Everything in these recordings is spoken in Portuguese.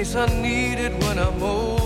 case I need it when I'm old.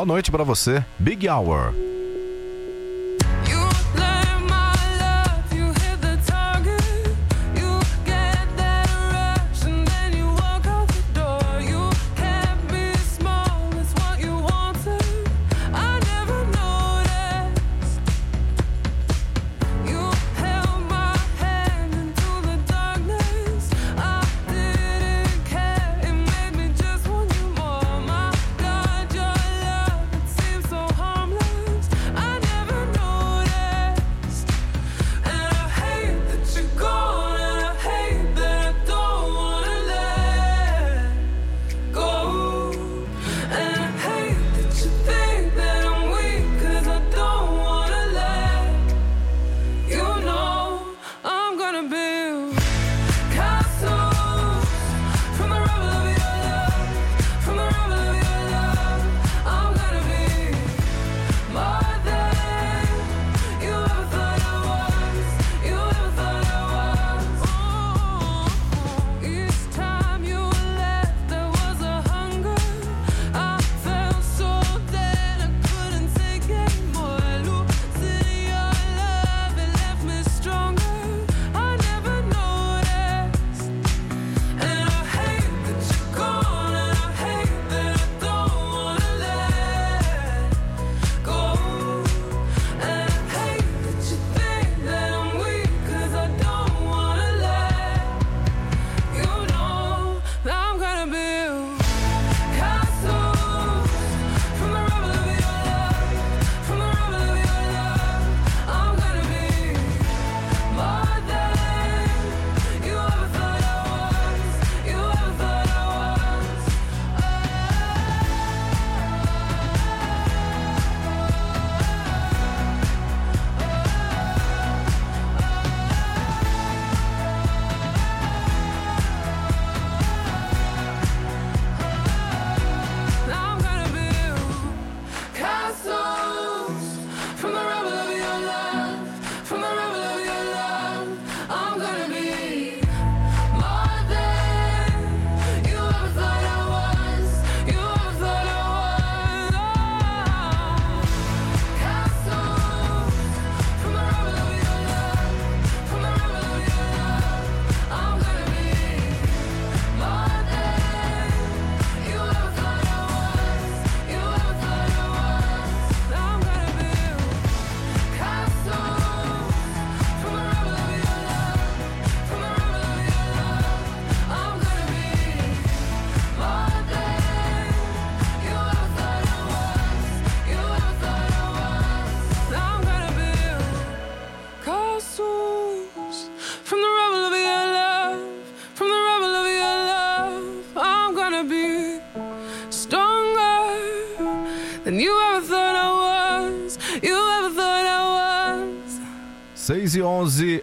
Boa noite para você. Big Hour.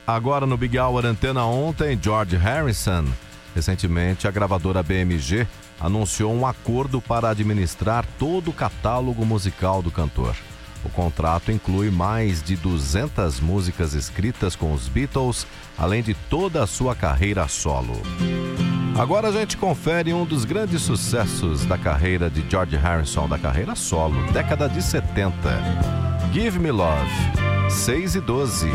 Agora no Big Hour Antena ontem, George Harrison. Recentemente, a gravadora BMG anunciou um acordo para administrar todo o catálogo musical do cantor. O contrato inclui mais de 200 músicas escritas com os Beatles, além de toda a sua carreira solo. Agora a gente confere um dos grandes sucessos da carreira de George Harrison, da carreira solo, década de 70. Give Me Love, 6 e 12.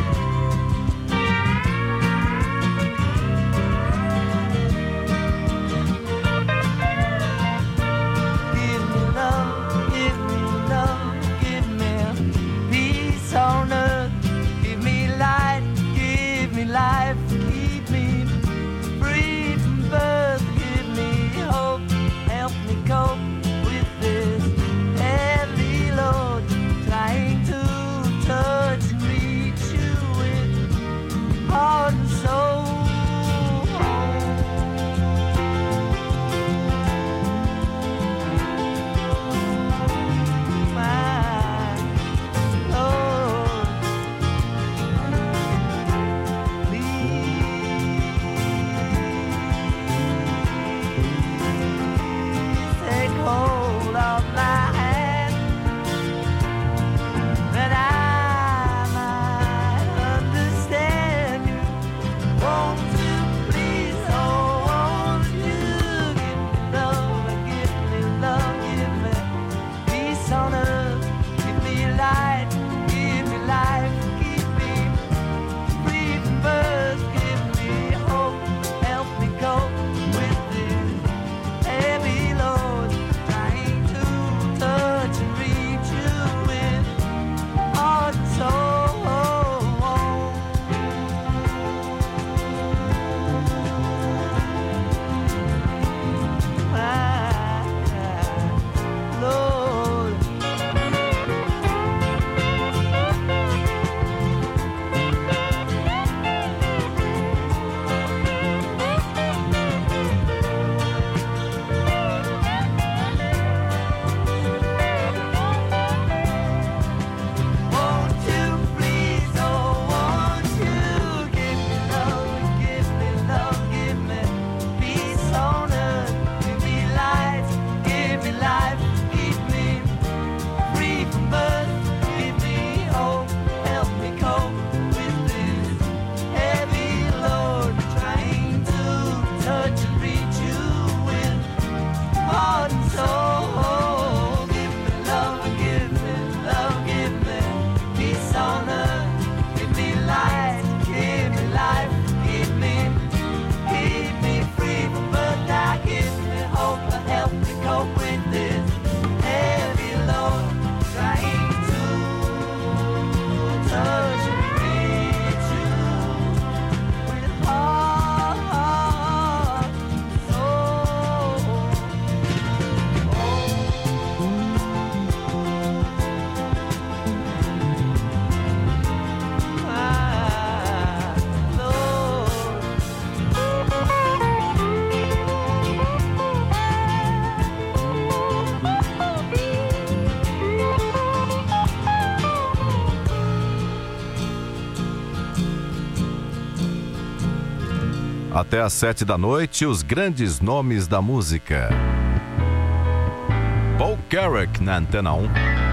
Até às sete da noite, os grandes nomes da música. Paul Carrick na Antena 1.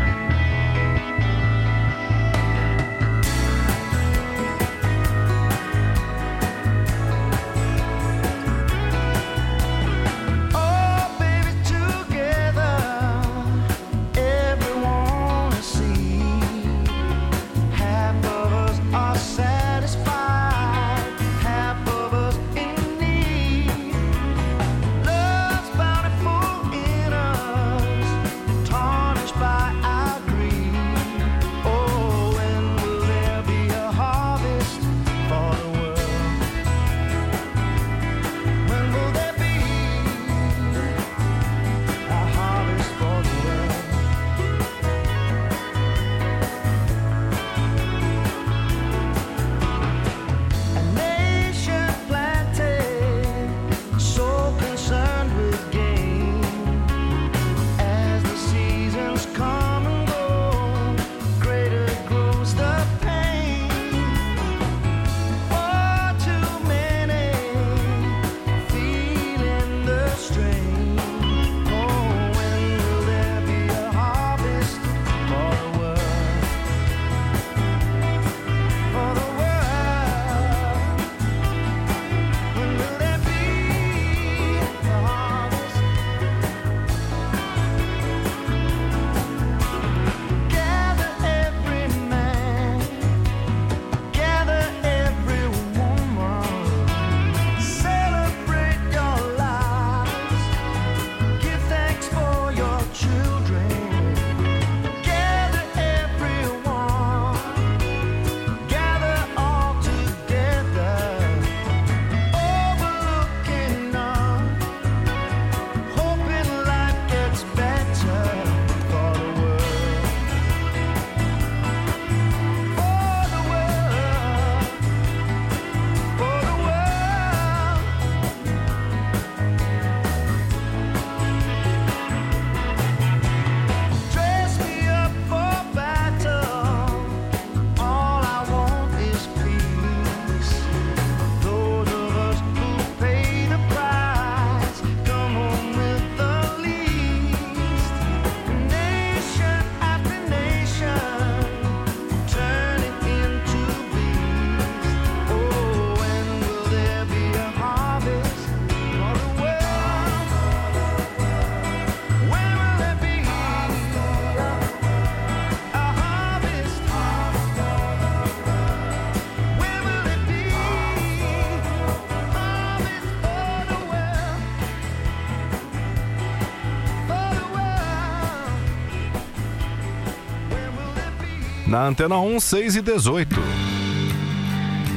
Na Antena 1, 6 e 18.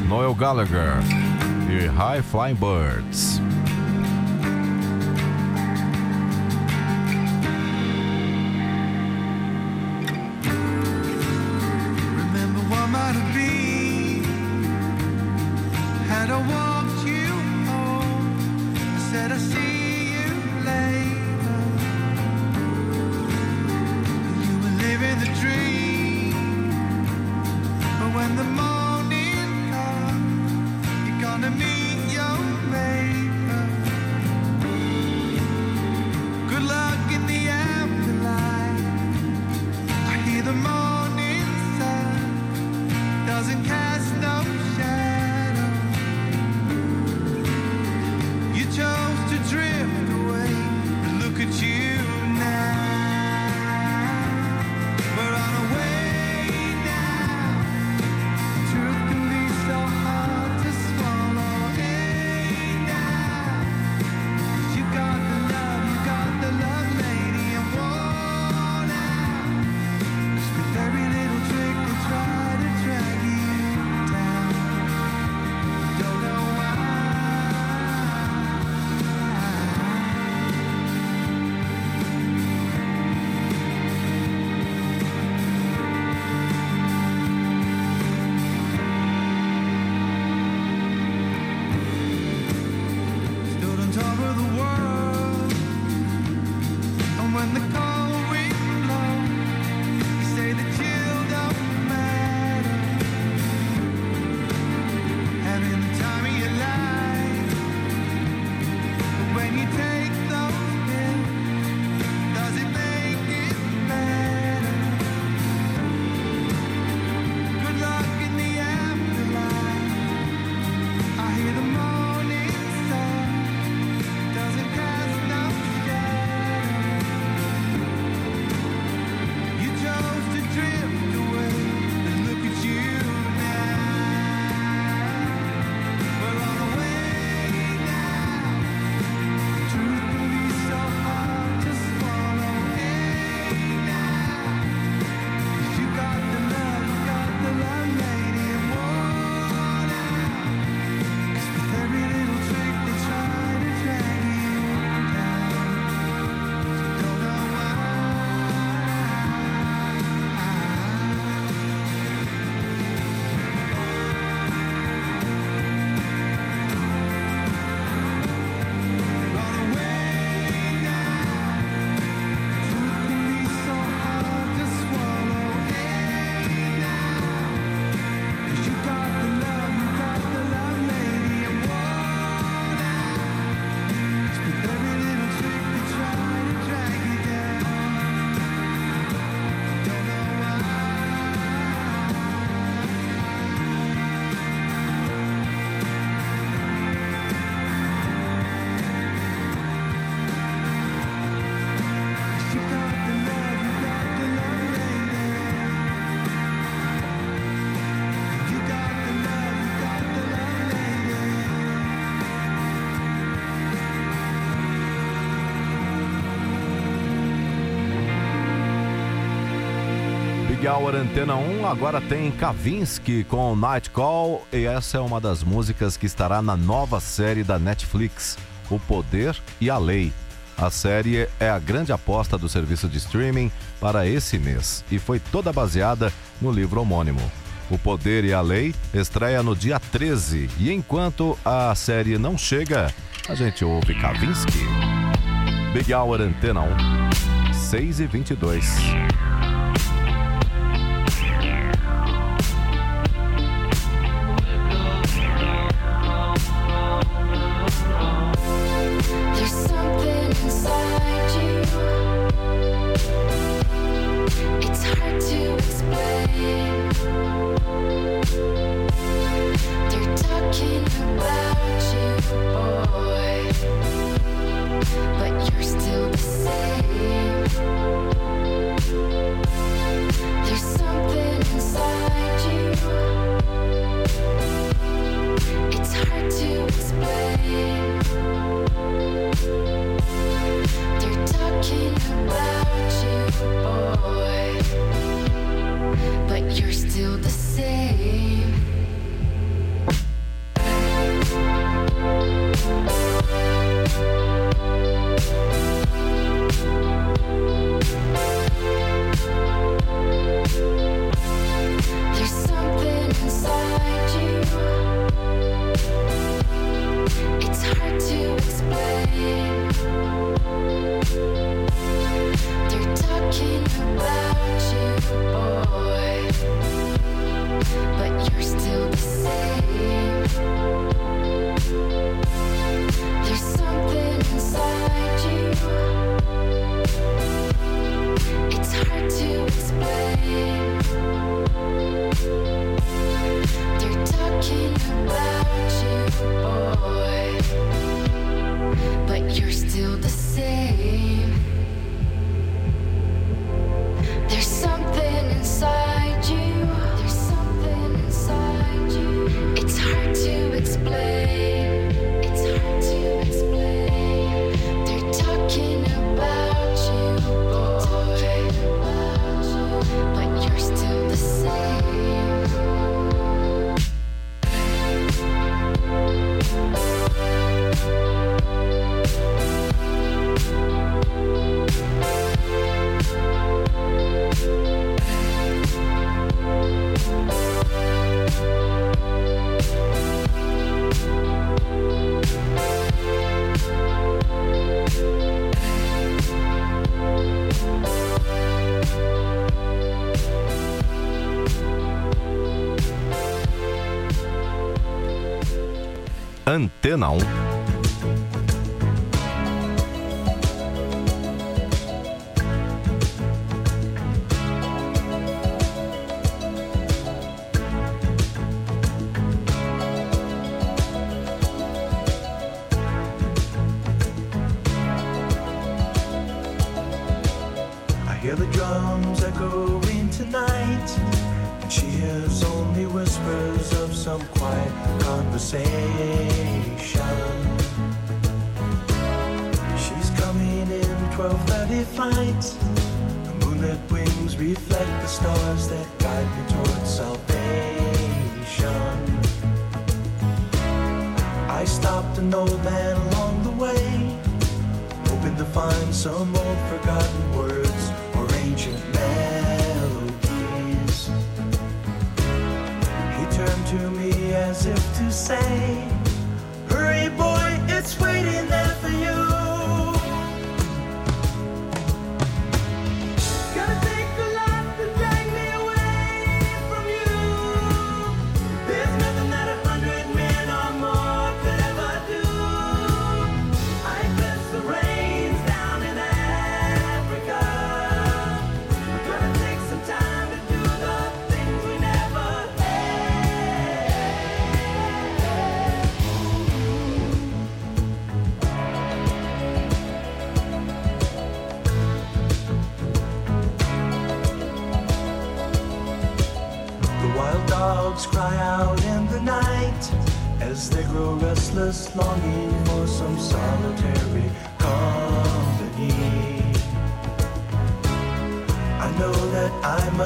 Noel Gallagher e High Flying Birds. Hour Antena 1 agora tem Kavinsky com Night Call e essa é uma das músicas que estará na nova série da Netflix, O Poder e a Lei. A série é a grande aposta do serviço de streaming para esse mês e foi toda baseada no livro homônimo. O Poder e a Lei estreia no dia 13 e enquanto a série não chega, a gente ouve Kavinsky. Big Hour Antena 1, 6 e 22. Antena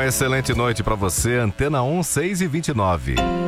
Uma excelente noite para você, Antena 1, 6 e 29.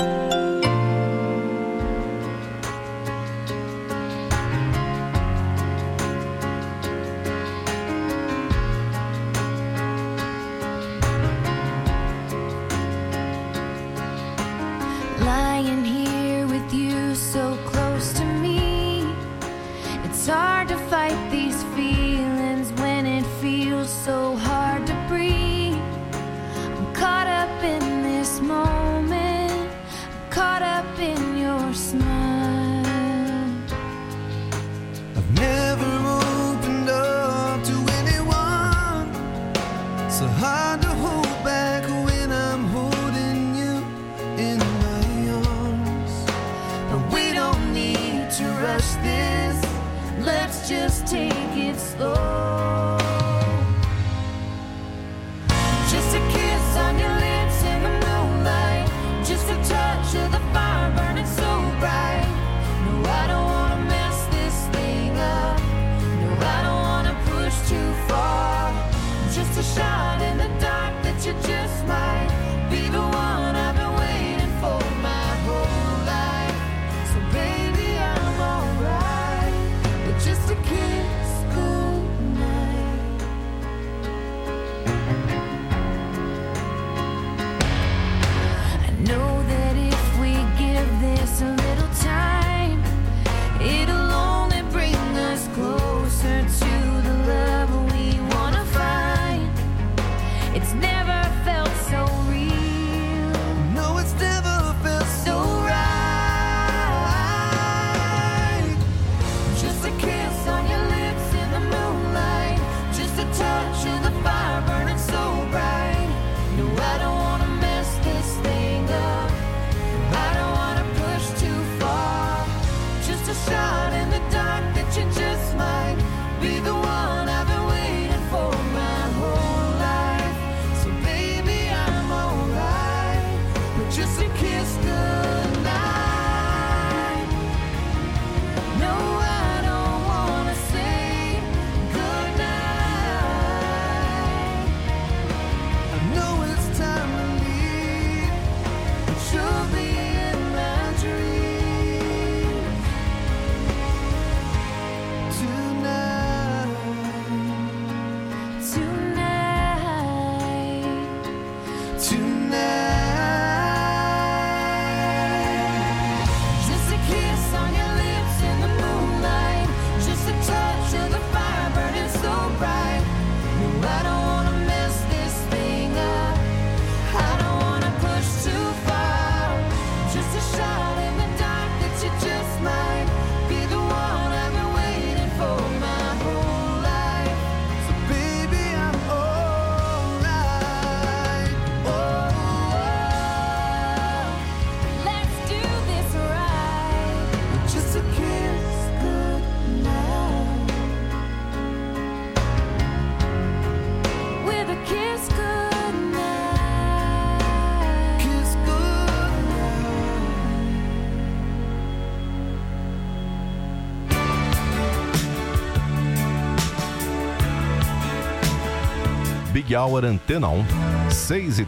Happy Hour Antena 1, 6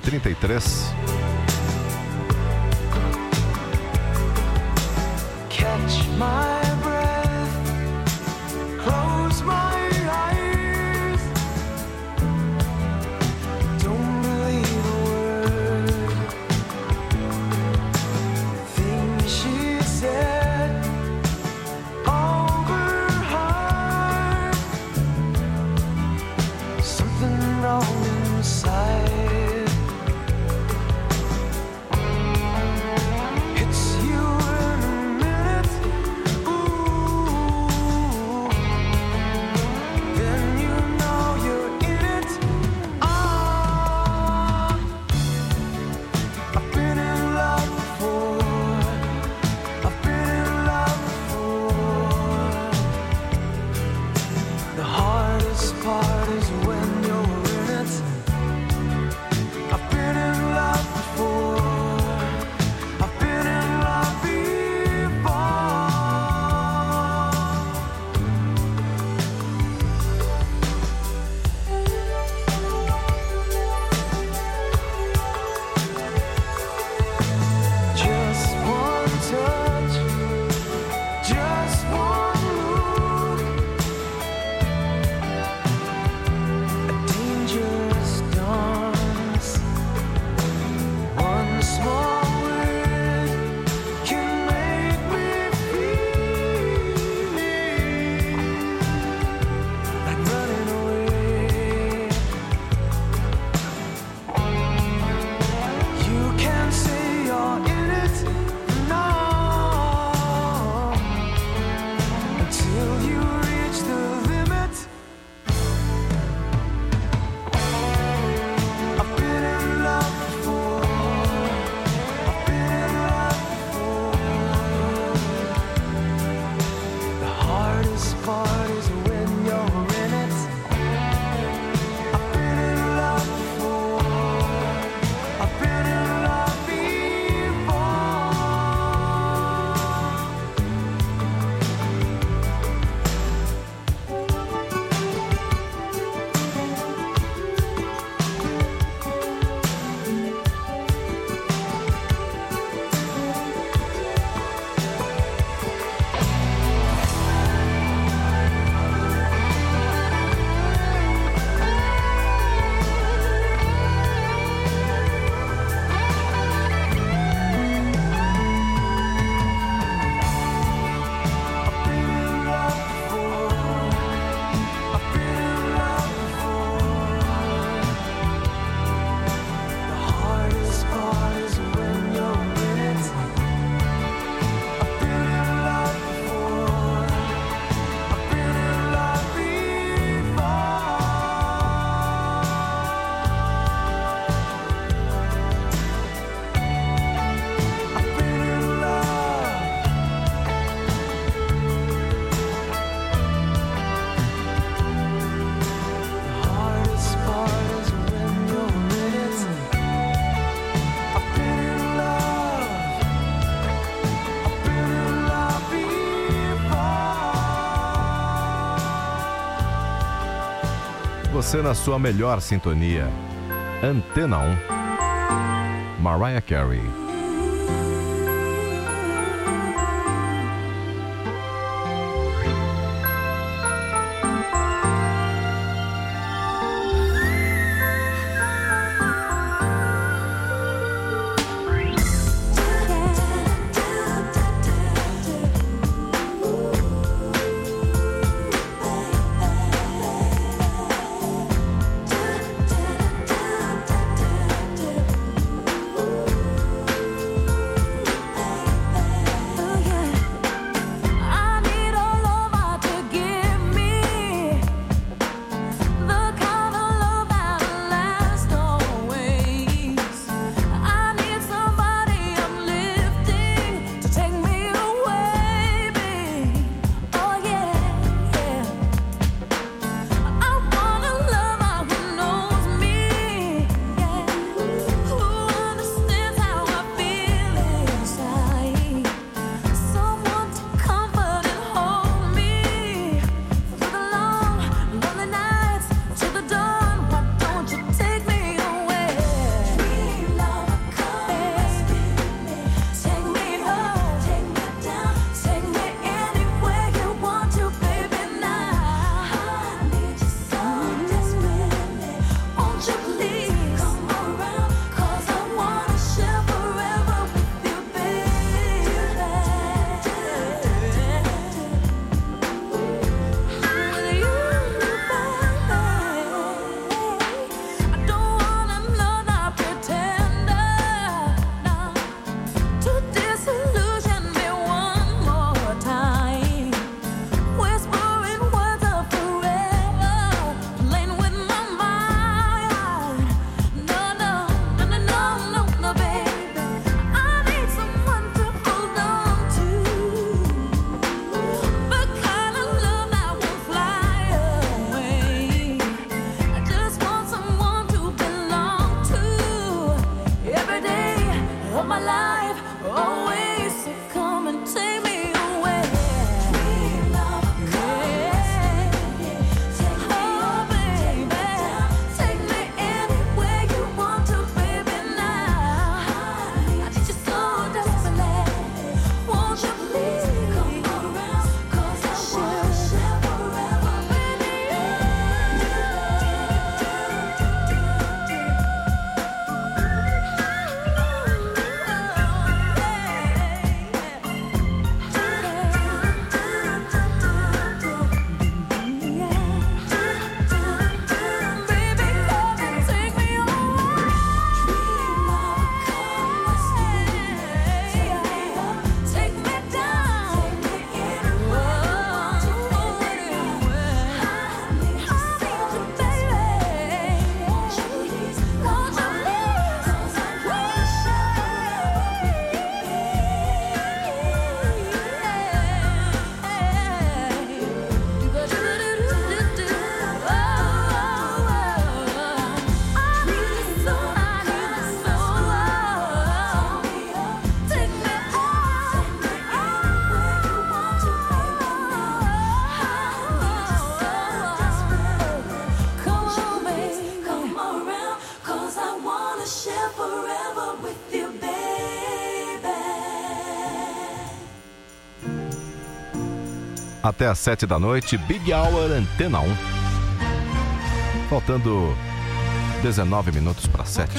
você na sua melhor sintonia. Antena 1. Mariah Carey. até às 7 da noite, Big Hour Antena 1. Faltando 19 minutos para 7.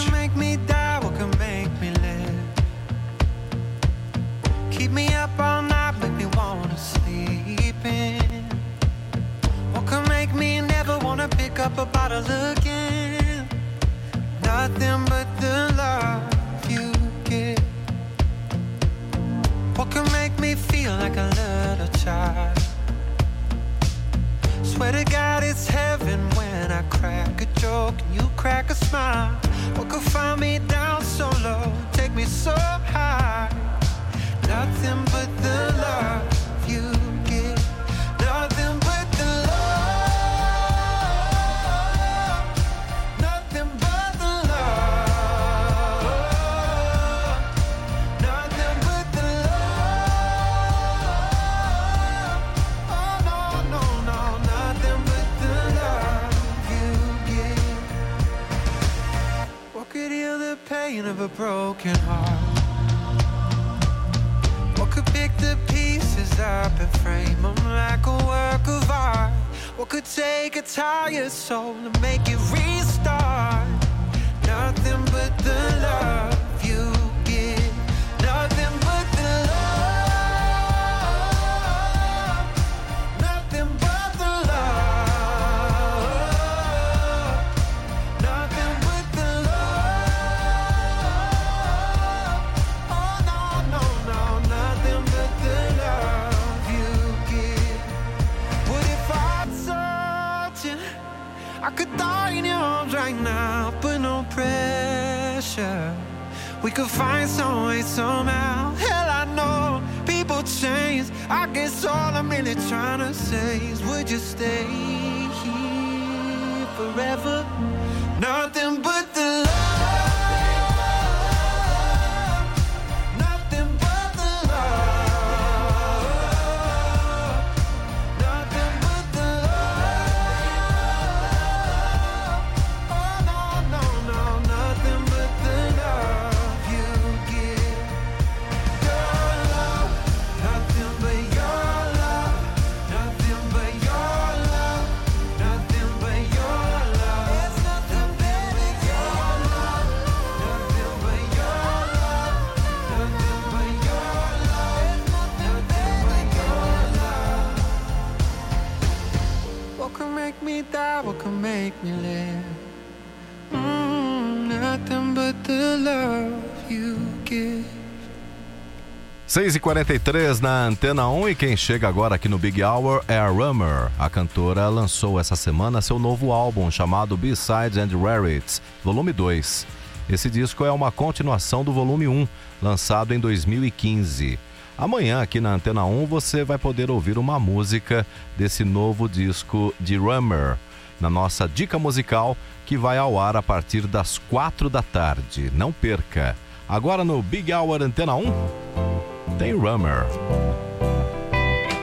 6h43 na Antena 1 e quem chega agora aqui no Big Hour é a Rummer. A cantora lançou essa semana seu novo álbum chamado B-Sides and Rarities, volume 2. Esse disco é uma continuação do volume 1, lançado em 2015. Amanhã aqui na Antena 1 você vai poder ouvir uma música desse novo disco de Rummer na nossa dica musical que vai ao ar a partir das 4 da tarde. Não perca. Agora no Big Hour Antena 1 tem Rummer.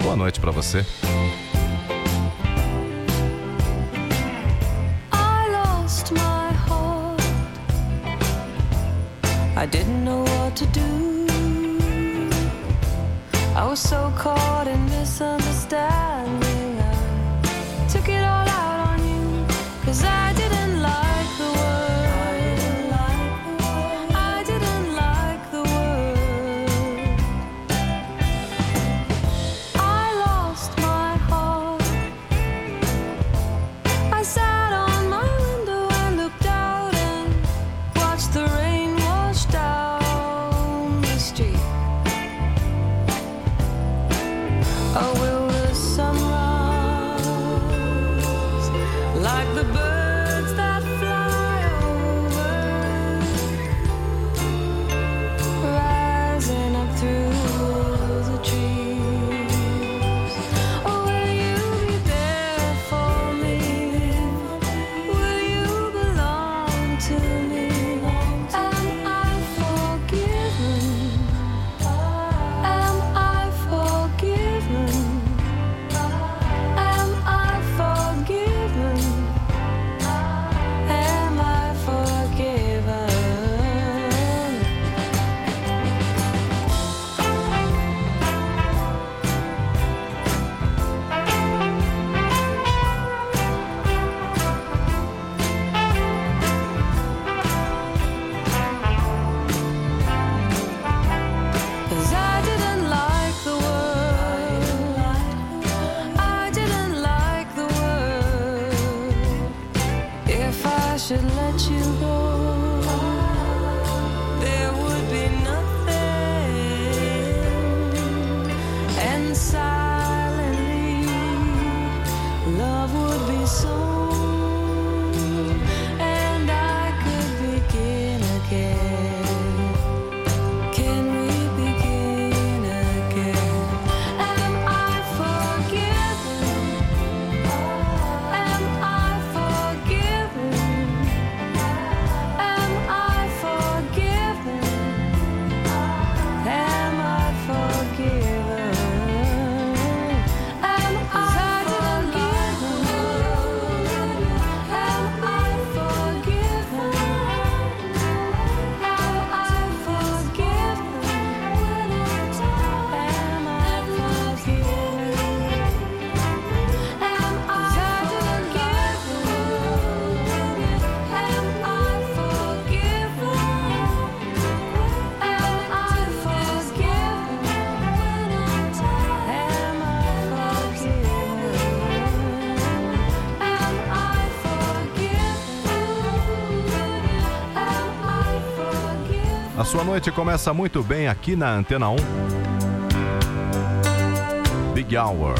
Boa noite para você. I didn't know what to do. I was so caught in misunderstanding. I took it all out on you, cause I Sua noite começa muito bem aqui na Antena 1. Big Hour.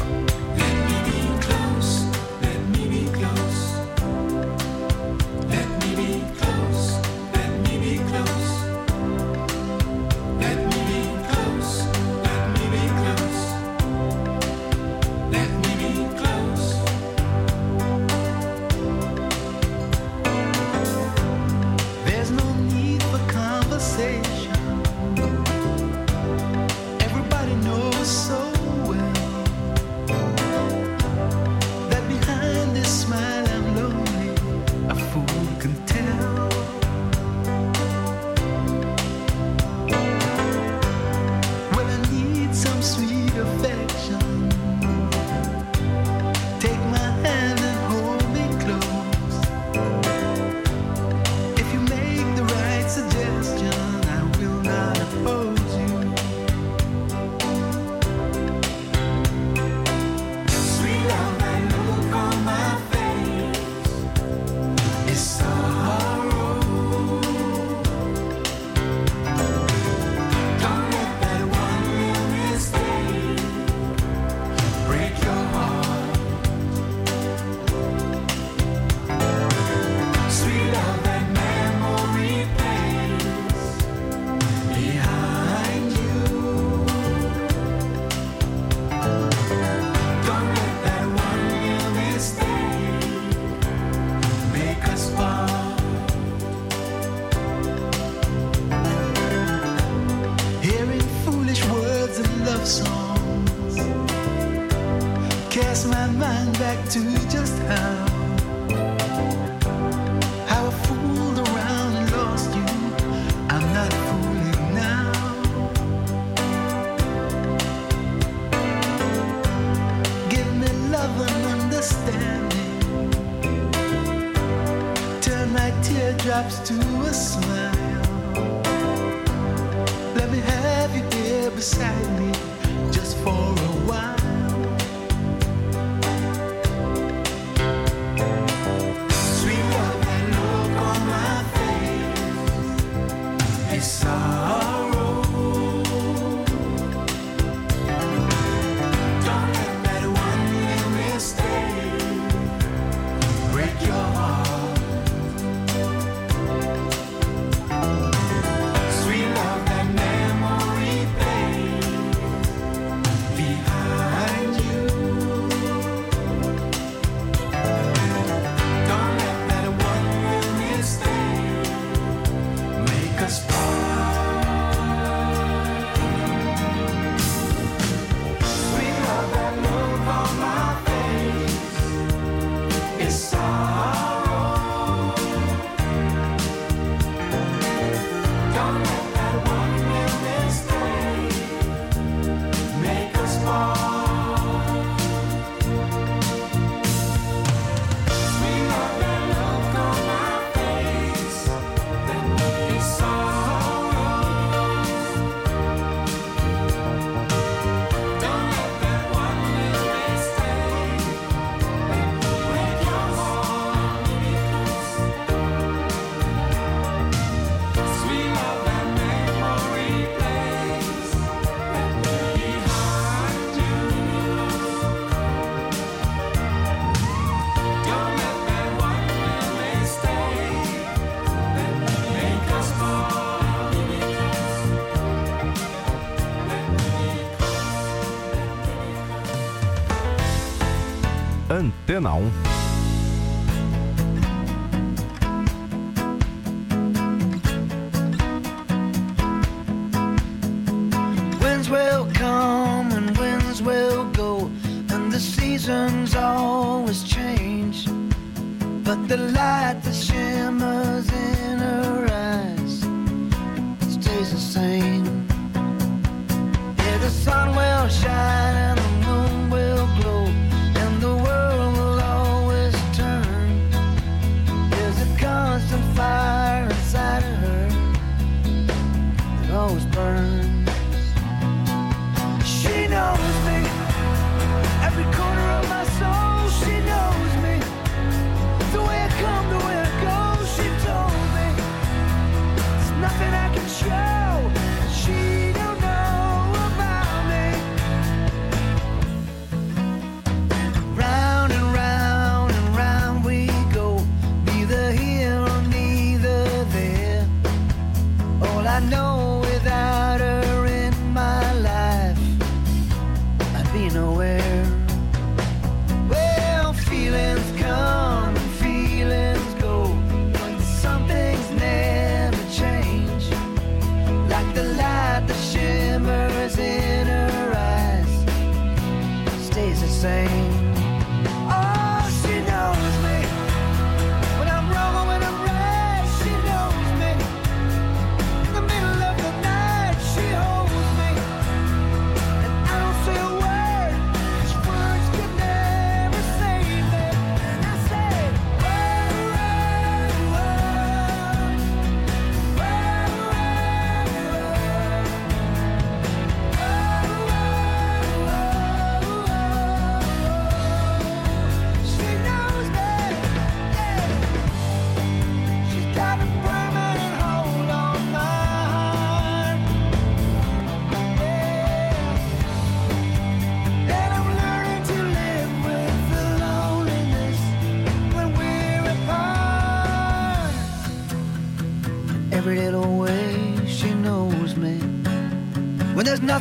Antena 1.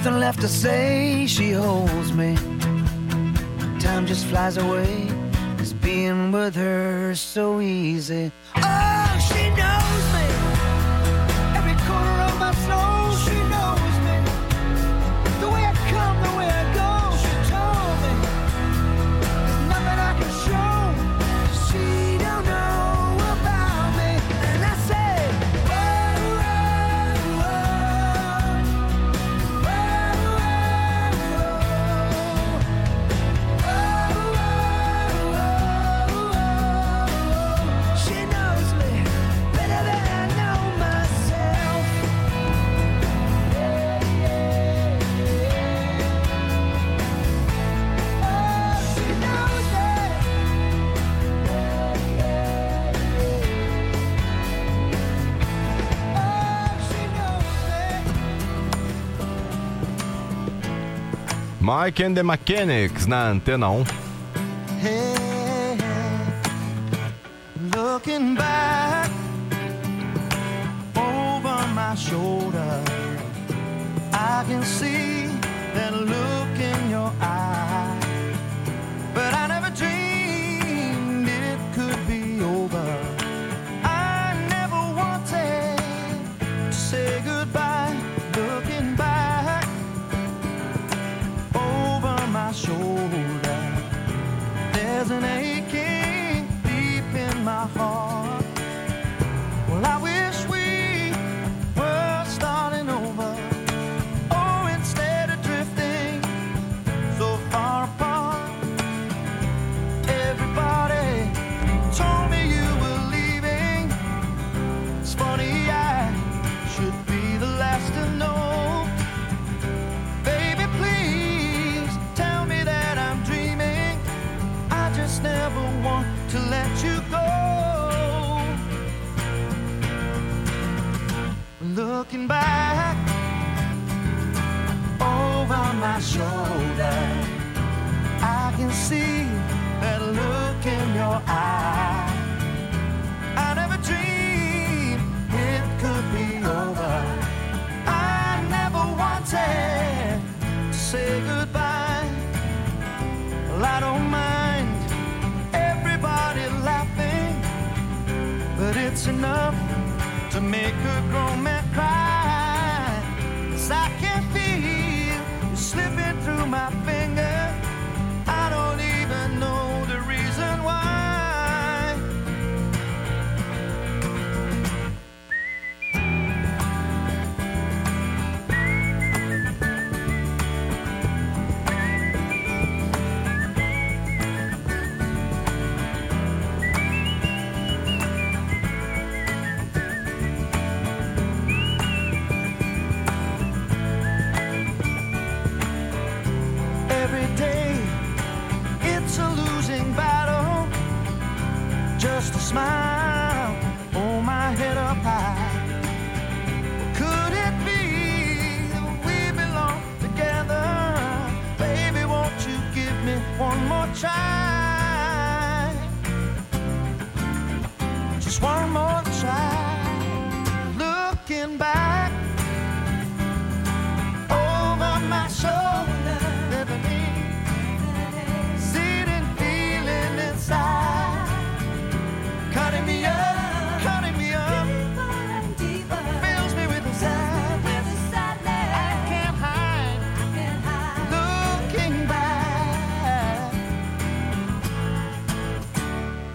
nothing left to say. She holds me. Time just flies away. It's being with her so easy. Mike and the Mechanics na Antena 1.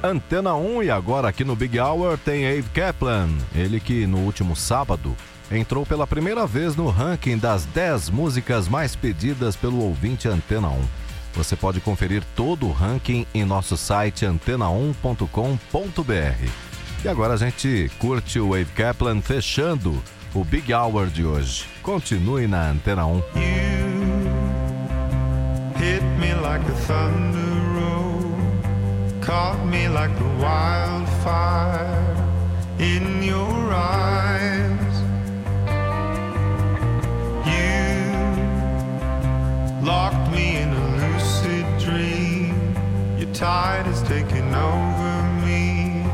Antena 1 e agora aqui no Big Hour tem Dave Kaplan, ele que no último sábado entrou pela primeira vez no ranking das 10 músicas mais pedidas pelo ouvinte Antena 1. Você pode conferir todo o ranking em nosso site antena1.com.br. E agora a gente curte o Wave Kaplan fechando o Big Hour de hoje. Continue na Antena 1. You hit me like a thunder. caught me like the wildfire in your eyes. You locked me in a lucid dream. Your tide has taken over me.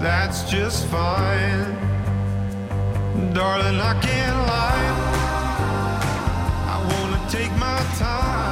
That's just fine. Darling, I can't lie. I wanna take my time.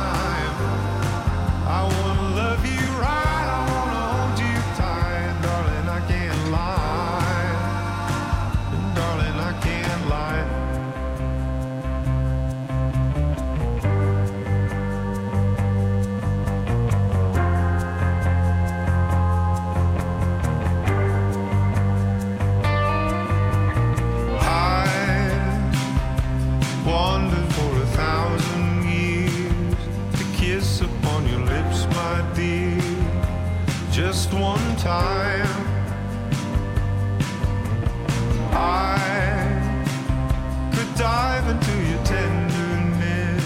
just one time. I could dive into your tenderness,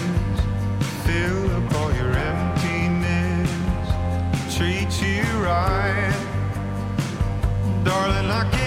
fill up all your emptiness, treat you right, darling. I can